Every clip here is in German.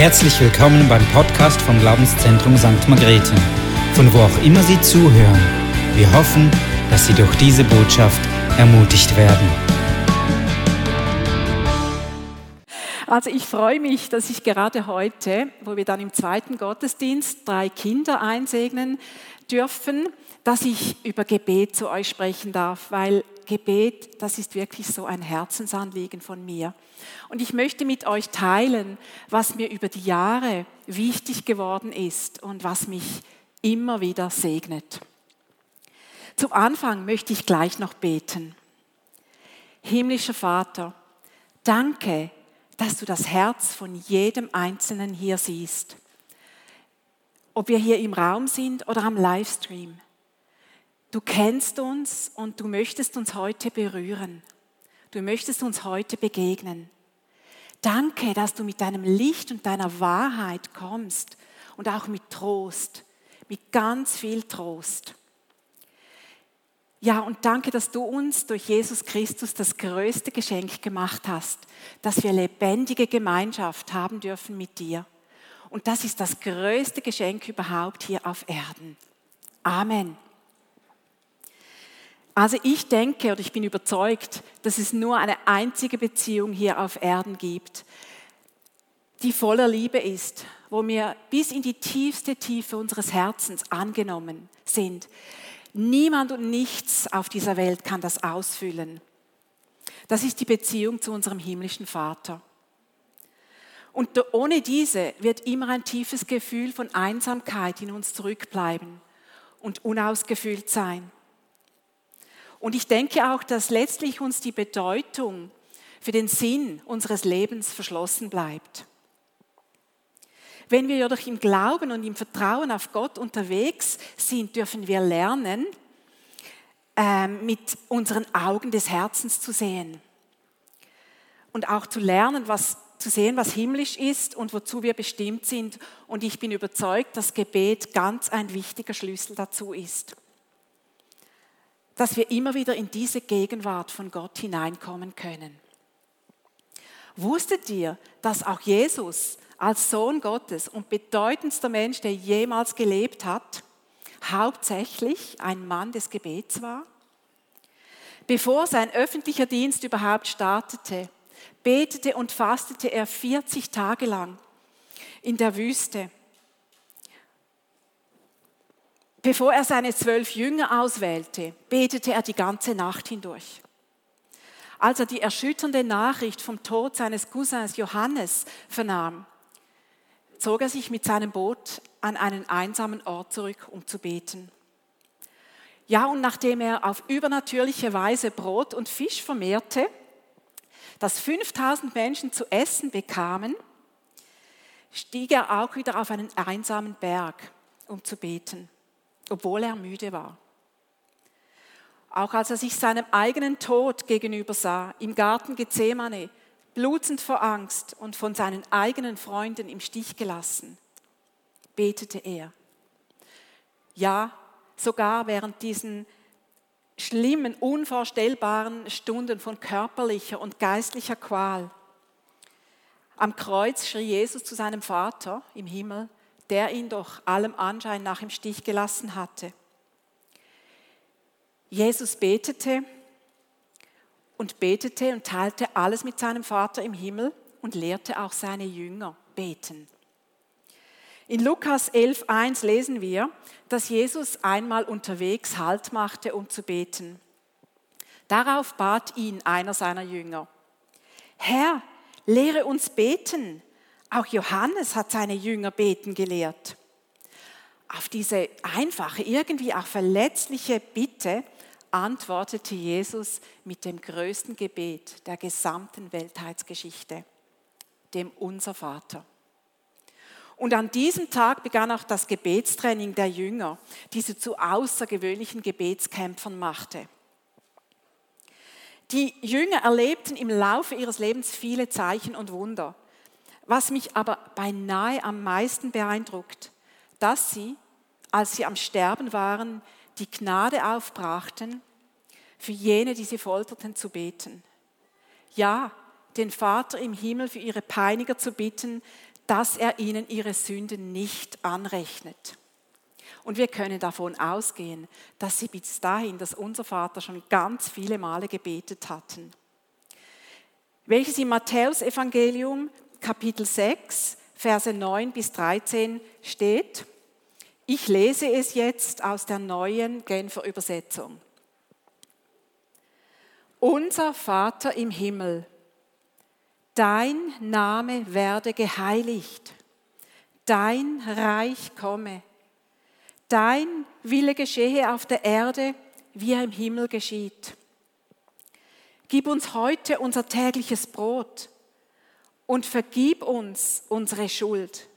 Herzlich willkommen beim Podcast vom Glaubenszentrum St. Margrethe, von wo auch immer Sie zuhören. Wir hoffen, dass Sie durch diese Botschaft ermutigt werden. Also ich freue mich, dass ich gerade heute, wo wir dann im zweiten Gottesdienst drei Kinder einsegnen dürfen, dass ich über Gebet zu euch sprechen darf, weil Gebet, das ist wirklich so ein Herzensanliegen von mir. Und ich möchte mit euch teilen, was mir über die Jahre wichtig geworden ist und was mich immer wieder segnet. Zum Anfang möchte ich gleich noch beten. Himmlischer Vater, danke, dass du das Herz von jedem Einzelnen hier siehst. Ob wir hier im Raum sind oder am Livestream. Du kennst uns und du möchtest uns heute berühren. Du möchtest uns heute begegnen. Danke, dass du mit deinem Licht und deiner Wahrheit kommst und auch mit Trost, mit ganz viel Trost. Ja, und danke, dass du uns durch Jesus Christus das größte Geschenk gemacht hast, dass wir lebendige Gemeinschaft haben dürfen mit dir. Und das ist das größte Geschenk überhaupt hier auf Erden. Amen. Also ich denke oder ich bin überzeugt, dass es nur eine einzige Beziehung hier auf Erden gibt, die voller Liebe ist, wo wir bis in die tiefste Tiefe unseres Herzens angenommen sind. Niemand und nichts auf dieser Welt kann das ausfüllen. Das ist die Beziehung zu unserem himmlischen Vater. Und ohne diese wird immer ein tiefes Gefühl von Einsamkeit in uns zurückbleiben und unausgefüllt sein. Und ich denke auch, dass letztlich uns die Bedeutung für den Sinn unseres Lebens verschlossen bleibt. Wenn wir jedoch im Glauben und im Vertrauen auf Gott unterwegs sind, dürfen wir lernen, ähm, mit unseren Augen des Herzens zu sehen. Und auch zu lernen, was zu sehen, was himmlisch ist und wozu wir bestimmt sind. Und ich bin überzeugt, dass Gebet ganz ein wichtiger Schlüssel dazu ist dass wir immer wieder in diese Gegenwart von Gott hineinkommen können. Wusstet ihr, dass auch Jesus als Sohn Gottes und bedeutendster Mensch, der jemals gelebt hat, hauptsächlich ein Mann des Gebets war? Bevor sein öffentlicher Dienst überhaupt startete, betete und fastete er 40 Tage lang in der Wüste Bevor er seine zwölf Jünger auswählte, betete er die ganze Nacht hindurch. Als er die erschütternde Nachricht vom Tod seines Cousins Johannes vernahm, zog er sich mit seinem Boot an einen einsamen Ort zurück, um zu beten. Ja, und nachdem er auf übernatürliche Weise Brot und Fisch vermehrte, dass 5000 Menschen zu essen bekamen, stieg er auch wieder auf einen einsamen Berg, um zu beten obwohl er müde war. Auch als er sich seinem eigenen Tod gegenüber sah, im Garten Gethsemane, blutend vor Angst und von seinen eigenen Freunden im Stich gelassen, betete er. Ja, sogar während diesen schlimmen, unvorstellbaren Stunden von körperlicher und geistlicher Qual. Am Kreuz schrie Jesus zu seinem Vater im Himmel, der ihn doch allem Anschein nach im Stich gelassen hatte. Jesus betete und betete und teilte alles mit seinem Vater im Himmel und lehrte auch seine Jünger beten. In Lukas 11.1 lesen wir, dass Jesus einmal unterwegs Halt machte, um zu beten. Darauf bat ihn einer seiner Jünger, Herr, lehre uns beten, auch Johannes hat seine Jünger beten gelehrt. Auf diese einfache, irgendwie auch verletzliche Bitte antwortete Jesus mit dem größten Gebet der gesamten Weltheitsgeschichte, dem Unser Vater. Und an diesem Tag begann auch das Gebetstraining der Jünger, die sie zu außergewöhnlichen Gebetskämpfern machte. Die Jünger erlebten im Laufe ihres Lebens viele Zeichen und Wunder. Was mich aber beinahe am meisten beeindruckt, dass sie, als sie am Sterben waren, die Gnade aufbrachten, für jene, die sie folterten, zu beten. Ja, den Vater im Himmel für ihre Peiniger zu bitten, dass er ihnen ihre Sünden nicht anrechnet. Und wir können davon ausgehen, dass sie bis dahin, dass unser Vater schon ganz viele Male gebetet hatten. Welches im Matthäusevangelium Kapitel 6, Verse 9 bis 13 steht. Ich lese es jetzt aus der neuen Genfer Übersetzung. Unser Vater im Himmel, dein Name werde geheiligt, dein Reich komme, dein Wille geschehe auf der Erde, wie er im Himmel geschieht. Gib uns heute unser tägliches Brot und vergib uns unsere Schuld,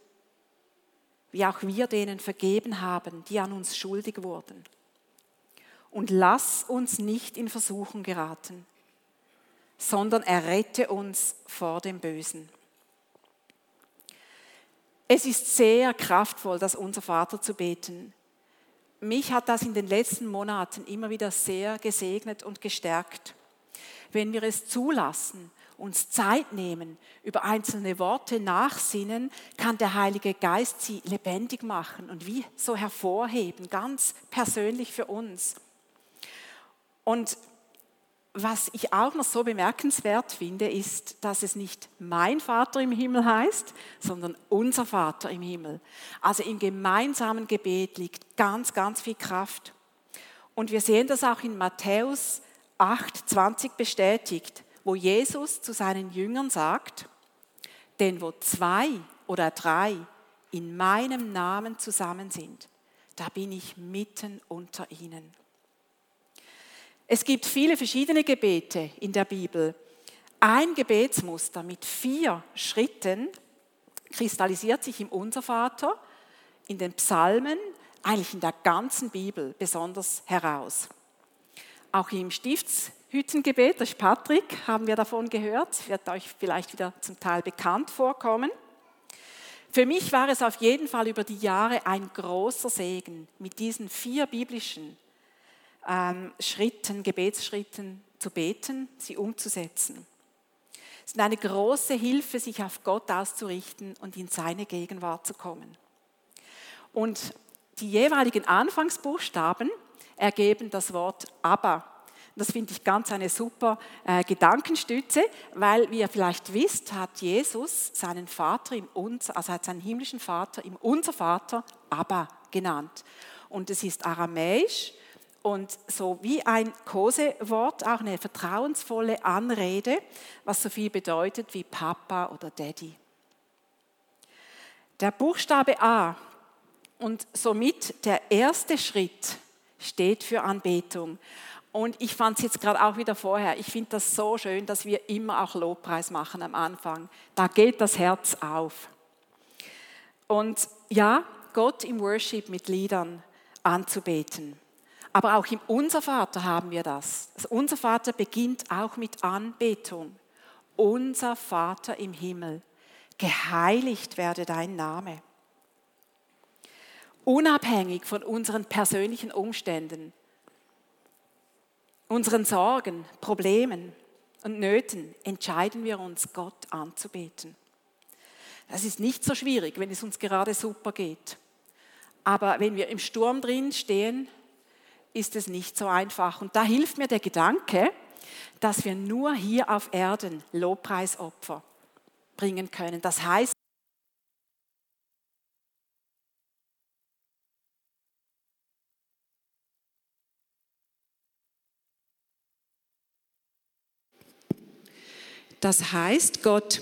wie auch wir denen vergeben haben, die an uns schuldig wurden. Und lass uns nicht in Versuchung geraten, sondern errette uns vor dem Bösen. Es ist sehr kraftvoll, das unser Vater zu beten. Mich hat das in den letzten Monaten immer wieder sehr gesegnet und gestärkt. Wenn wir es zulassen uns Zeit nehmen, über einzelne Worte nachsinnen, kann der Heilige Geist sie lebendig machen und wie so hervorheben, ganz persönlich für uns. Und was ich auch noch so bemerkenswert finde, ist, dass es nicht mein Vater im Himmel heißt, sondern unser Vater im Himmel. Also im gemeinsamen Gebet liegt ganz, ganz viel Kraft. Und wir sehen das auch in Matthäus 8, 20 bestätigt wo Jesus zu seinen Jüngern sagt, denn wo zwei oder drei in meinem Namen zusammen sind, da bin ich mitten unter ihnen. Es gibt viele verschiedene Gebete in der Bibel. Ein Gebetsmuster mit vier Schritten kristallisiert sich im Unservater, in den Psalmen, eigentlich in der ganzen Bibel besonders heraus. Auch im Stifts Hüttengebet, das ist Patrick, haben wir davon gehört, wird euch vielleicht wieder zum Teil bekannt vorkommen. Für mich war es auf jeden Fall über die Jahre ein großer Segen, mit diesen vier biblischen ähm, Schritten, Gebetsschritten zu beten, sie umzusetzen. Es ist eine große Hilfe, sich auf Gott auszurichten und in seine Gegenwart zu kommen. Und die jeweiligen Anfangsbuchstaben ergeben das Wort Abba das finde ich ganz eine super äh, Gedankenstütze, weil, wie ihr vielleicht wisst, hat Jesus seinen Vater im Unser, also hat seinen himmlischen Vater im Unser Vater Abba genannt. Und es ist aramäisch und so wie ein Kosewort, auch eine vertrauensvolle Anrede, was so viel bedeutet wie Papa oder Daddy. Der Buchstabe A und somit der erste Schritt steht für Anbetung. Und ich fand es jetzt gerade auch wieder vorher, ich finde das so schön, dass wir immer auch Lobpreis machen am Anfang. Da geht das Herz auf. Und ja, Gott im Worship mit Liedern anzubeten. Aber auch im Unser Vater haben wir das. Also unser Vater beginnt auch mit Anbetung. Unser Vater im Himmel, geheiligt werde dein Name. Unabhängig von unseren persönlichen Umständen unseren Sorgen, Problemen und Nöten entscheiden wir uns, Gott anzubeten. Das ist nicht so schwierig, wenn es uns gerade super geht. Aber wenn wir im Sturm drin stehen, ist es nicht so einfach. Und da hilft mir der Gedanke, dass wir nur hier auf Erden Lobpreisopfer bringen können. Das heißt, Das heißt, Gott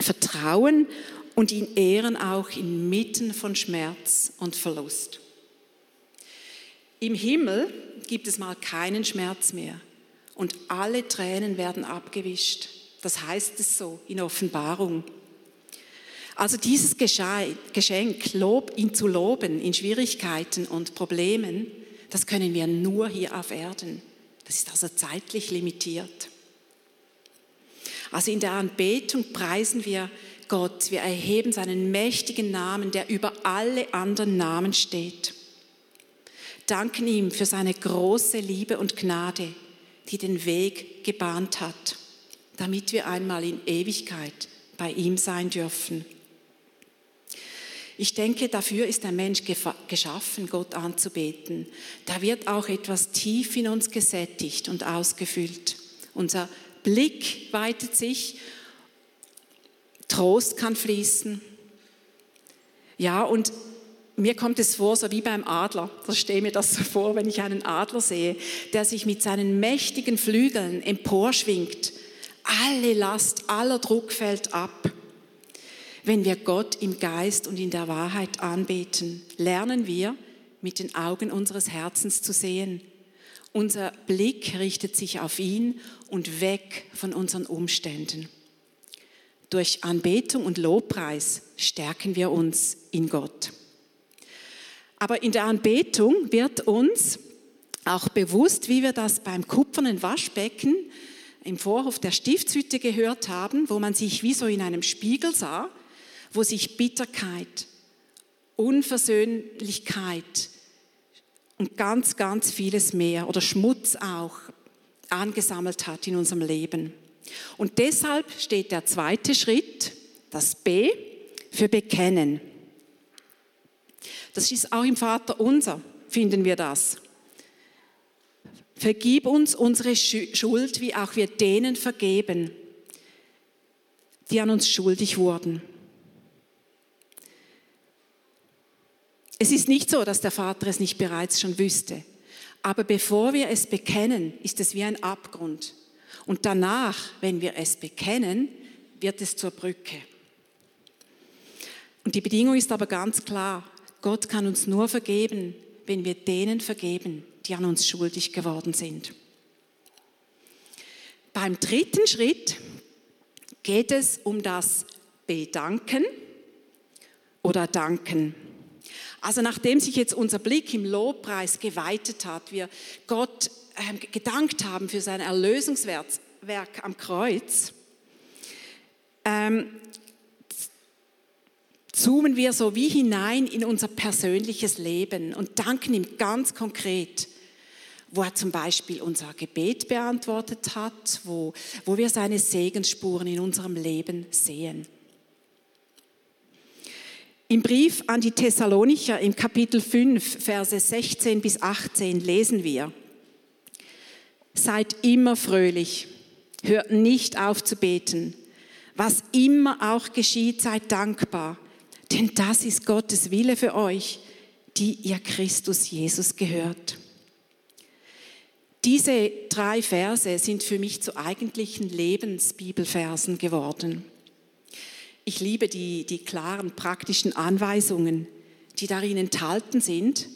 vertrauen und ihn ehren auch inmitten von Schmerz und Verlust. Im Himmel gibt es mal keinen Schmerz mehr und alle Tränen werden abgewischt. Das heißt es so in Offenbarung. Also dieses Geschenk, Lob, ihn zu loben in Schwierigkeiten und Problemen, das können wir nur hier auf Erden. Das ist also zeitlich limitiert. Also in der Anbetung preisen wir Gott, wir erheben seinen mächtigen Namen, der über alle anderen Namen steht. Danken ihm für seine große Liebe und Gnade, die den Weg gebahnt hat, damit wir einmal in Ewigkeit bei ihm sein dürfen. Ich denke, dafür ist der Mensch geschaffen, Gott anzubeten. Da wird auch etwas tief in uns gesättigt und ausgefüllt. Unser Blick weitet sich, Trost kann fließen. Ja, und mir kommt es vor, so wie beim Adler. Da stehe mir das so vor, wenn ich einen Adler sehe, der sich mit seinen mächtigen Flügeln emporschwingt. Alle Last, aller Druck fällt ab. Wenn wir Gott im Geist und in der Wahrheit anbeten, lernen wir, mit den Augen unseres Herzens zu sehen. Unser Blick richtet sich auf ihn und weg von unseren Umständen. Durch Anbetung und Lobpreis stärken wir uns in Gott. Aber in der Anbetung wird uns auch bewusst, wie wir das beim kupfernen Waschbecken im Vorhof der Stiftshütte gehört haben, wo man sich wie so in einem Spiegel sah, wo sich Bitterkeit, Unversöhnlichkeit und ganz, ganz vieles mehr oder Schmutz auch angesammelt hat in unserem Leben. Und deshalb steht der zweite Schritt, das B, für Bekennen. Das ist auch im Vater unser, finden wir das. Vergib uns unsere Schuld, wie auch wir denen vergeben, die an uns schuldig wurden. Es ist nicht so, dass der Vater es nicht bereits schon wüsste. Aber bevor wir es bekennen, ist es wie ein Abgrund. Und danach, wenn wir es bekennen, wird es zur Brücke. Und die Bedingung ist aber ganz klar. Gott kann uns nur vergeben, wenn wir denen vergeben, die an uns schuldig geworden sind. Beim dritten Schritt geht es um das Bedanken oder Danken. Also nachdem sich jetzt unser Blick im Lobpreis geweitet hat, wir Gott äh, gedankt haben für sein Erlösungswerk am Kreuz, ähm, zoomen wir so wie hinein in unser persönliches Leben und danken ihm ganz konkret, wo er zum Beispiel unser Gebet beantwortet hat, wo, wo wir seine Segensspuren in unserem Leben sehen. Im Brief an die Thessalonicher im Kapitel 5, Verse 16 bis 18 lesen wir, Seid immer fröhlich, hört nicht auf zu beten. Was immer auch geschieht, seid dankbar, denn das ist Gottes Wille für euch, die ihr Christus Jesus gehört. Diese drei Verse sind für mich zu eigentlichen Lebensbibelversen geworden. Ich liebe die, die klaren praktischen Anweisungen, die darin enthalten sind.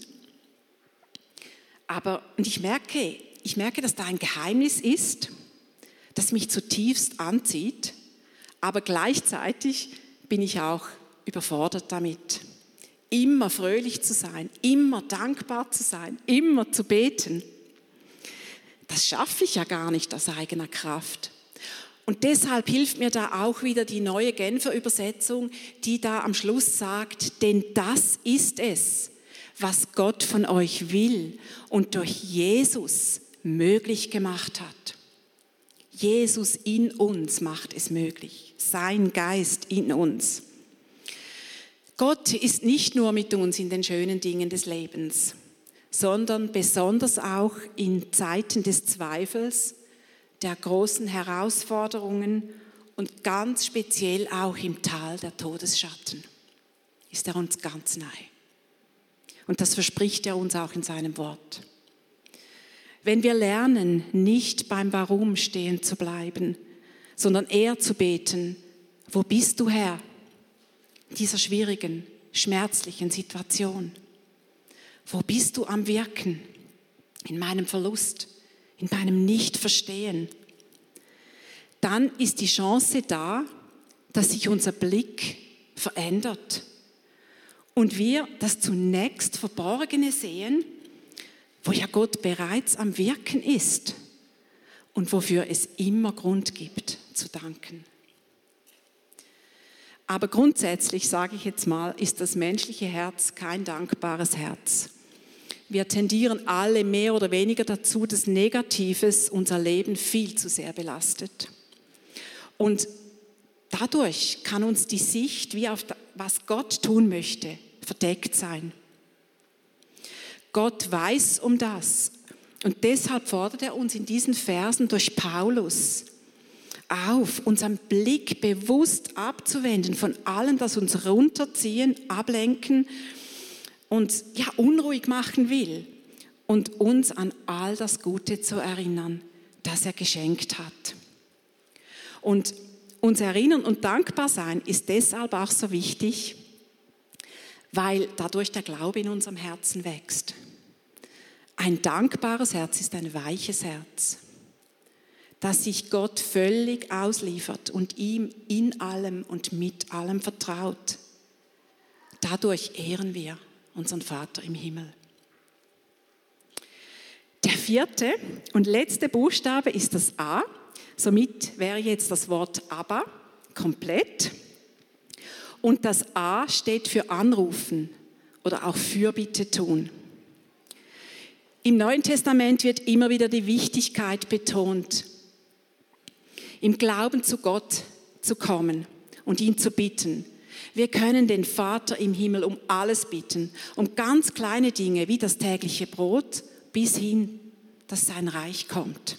Aber, und ich merke, ich merke, dass da ein Geheimnis ist, das mich zutiefst anzieht, aber gleichzeitig bin ich auch überfordert damit. Immer fröhlich zu sein, immer dankbar zu sein, immer zu beten. Das schaffe ich ja gar nicht aus eigener Kraft. Und deshalb hilft mir da auch wieder die neue Genfer Übersetzung, die da am Schluss sagt, denn das ist es, was Gott von euch will und durch Jesus möglich gemacht hat. Jesus in uns macht es möglich, sein Geist in uns. Gott ist nicht nur mit uns in den schönen Dingen des Lebens, sondern besonders auch in Zeiten des Zweifels, der großen Herausforderungen und ganz speziell auch im Tal der Todesschatten ist er uns ganz nahe. Und das verspricht er uns auch in seinem Wort. Wenn wir lernen, nicht beim Warum stehen zu bleiben, sondern eher zu beten, wo bist du Herr? Dieser schwierigen, schmerzlichen Situation. Wo bist du am Wirken? In meinem Verlust, in meinem Nicht-Verstehen, dann ist die Chance da, dass sich unser Blick verändert und wir das zunächst Verborgene sehen, wo ja Gott bereits am Wirken ist und wofür es immer Grund gibt zu danken. Aber grundsätzlich, sage ich jetzt mal, ist das menschliche Herz kein dankbares Herz. Wir tendieren alle mehr oder weniger dazu, dass Negatives unser Leben viel zu sehr belastet. Und dadurch kann uns die Sicht wie auf, was Gott tun möchte, verdeckt sein. Gott weiß um das. Und deshalb fordert er uns in diesen Versen durch Paulus auf, unseren Blick bewusst abzuwenden von allem, das uns runterziehen, ablenken und ja, unruhig machen will und uns an all das Gute zu erinnern, das er geschenkt hat. Und uns erinnern und dankbar sein ist deshalb auch so wichtig, weil dadurch der Glaube in unserem Herzen wächst. Ein dankbares Herz ist ein weiches Herz, das sich Gott völlig ausliefert und ihm in allem und mit allem vertraut. Dadurch ehren wir unseren Vater im Himmel. Der vierte und letzte Buchstabe ist das A. Somit wäre jetzt das Wort aber komplett. Und das A steht für anrufen oder auch Fürbitte tun. Im Neuen Testament wird immer wieder die Wichtigkeit betont, im Glauben zu Gott zu kommen und ihn zu bitten. Wir können den Vater im Himmel um alles bitten, um ganz kleine Dinge wie das tägliche Brot bis hin, dass sein Reich kommt.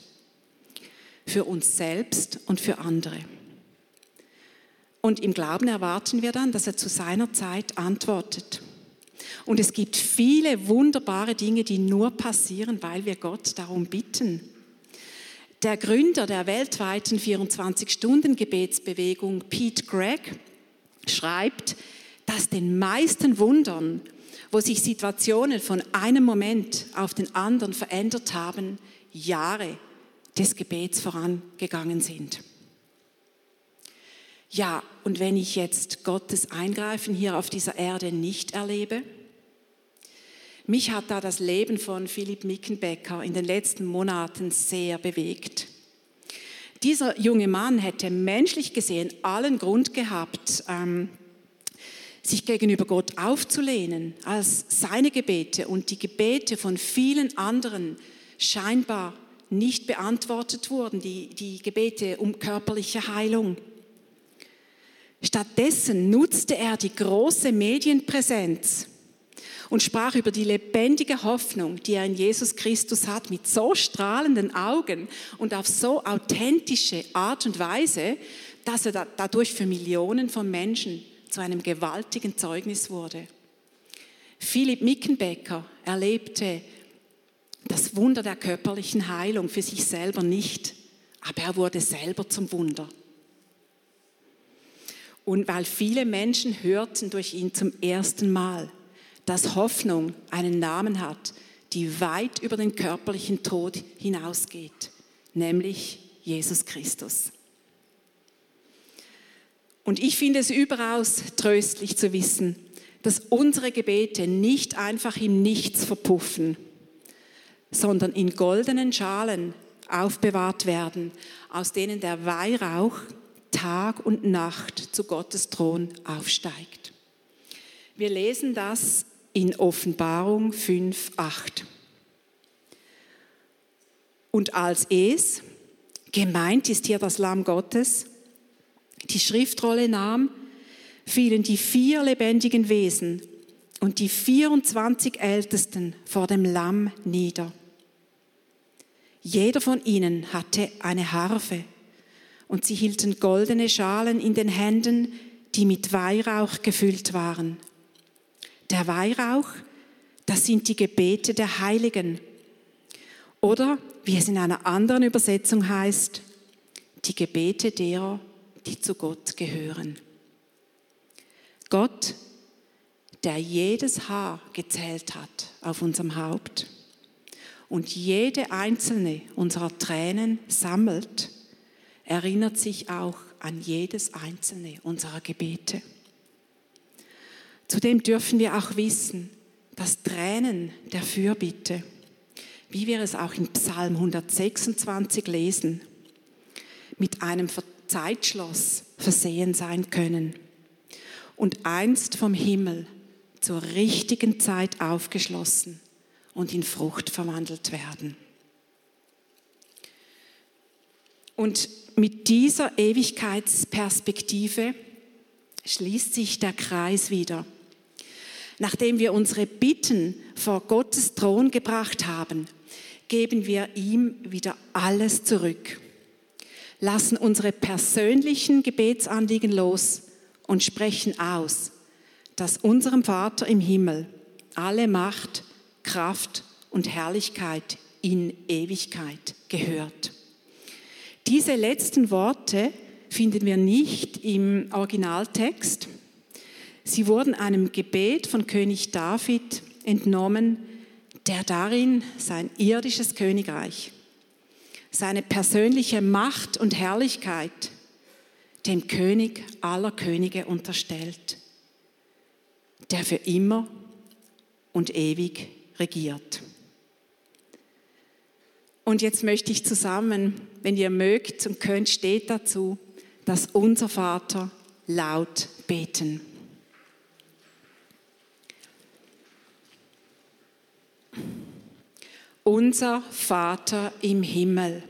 Für uns selbst und für andere. Und im Glauben erwarten wir dann, dass er zu seiner Zeit antwortet. Und es gibt viele wunderbare Dinge, die nur passieren, weil wir Gott darum bitten. Der Gründer der weltweiten 24-Stunden-Gebetsbewegung, Pete Gregg, schreibt, dass den meisten Wundern, wo sich Situationen von einem Moment auf den anderen verändert haben, Jahre des Gebets vorangegangen sind. Ja, und wenn ich jetzt Gottes Eingreifen hier auf dieser Erde nicht erlebe, mich hat da das Leben von Philipp Mickenbecker in den letzten Monaten sehr bewegt. Dieser junge Mann hätte menschlich gesehen allen Grund gehabt, ähm, sich gegenüber Gott aufzulehnen, als seine Gebete und die Gebete von vielen anderen scheinbar nicht beantwortet wurden, die, die Gebete um körperliche Heilung. Stattdessen nutzte er die große Medienpräsenz und sprach über die lebendige Hoffnung, die er in Jesus Christus hat, mit so strahlenden Augen und auf so authentische Art und Weise, dass er dadurch für Millionen von Menschen zu einem gewaltigen Zeugnis wurde. Philipp Mickenbecker erlebte das Wunder der körperlichen Heilung für sich selber nicht, aber er wurde selber zum Wunder. Und weil viele Menschen hörten durch ihn zum ersten Mal, dass Hoffnung einen Namen hat, die weit über den körperlichen Tod hinausgeht, nämlich Jesus Christus. Und ich finde es überaus tröstlich zu wissen, dass unsere Gebete nicht einfach im Nichts verpuffen, sondern in goldenen Schalen aufbewahrt werden, aus denen der Weihrauch Tag und Nacht zu Gottes Thron aufsteigt. Wir lesen das in Offenbarung 5, 8. Und als es, gemeint ist hier das Lamm Gottes, die Schriftrolle nahm, fielen die vier lebendigen Wesen und die 24 Ältesten vor dem Lamm nieder. Jeder von ihnen hatte eine Harfe und sie hielten goldene Schalen in den Händen, die mit Weihrauch gefüllt waren. Der Weihrauch, das sind die Gebete der Heiligen. Oder, wie es in einer anderen Übersetzung heißt, die Gebete derer, die zu Gott gehören. Gott, der jedes Haar gezählt hat auf unserem Haupt und jede einzelne unserer Tränen sammelt, erinnert sich auch an jedes einzelne unserer Gebete. Zudem dürfen wir auch wissen, dass Tränen der Fürbitte, wie wir es auch in Psalm 126 lesen, mit einem Zeitschloss versehen sein können und einst vom Himmel zur richtigen Zeit aufgeschlossen und in Frucht verwandelt werden. Und mit dieser Ewigkeitsperspektive schließt sich der Kreis wieder. Nachdem wir unsere Bitten vor Gottes Thron gebracht haben, geben wir ihm wieder alles zurück, lassen unsere persönlichen Gebetsanliegen los und sprechen aus, dass unserem Vater im Himmel alle Macht, Kraft und Herrlichkeit in Ewigkeit gehört. Diese letzten Worte finden wir nicht im Originaltext. Sie wurden einem Gebet von König David entnommen, der darin sein irdisches Königreich, seine persönliche Macht und Herrlichkeit dem König aller Könige unterstellt, der für immer und ewig regiert. Und jetzt möchte ich zusammen, wenn ihr mögt und könnt, steht dazu, dass unser Vater laut beten. Unser Vater im Himmel,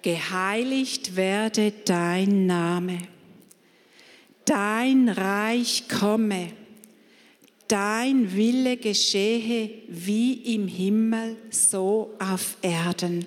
geheiligt werde dein Name, dein Reich komme, dein Wille geschehe wie im Himmel, so auf Erden.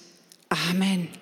Amen.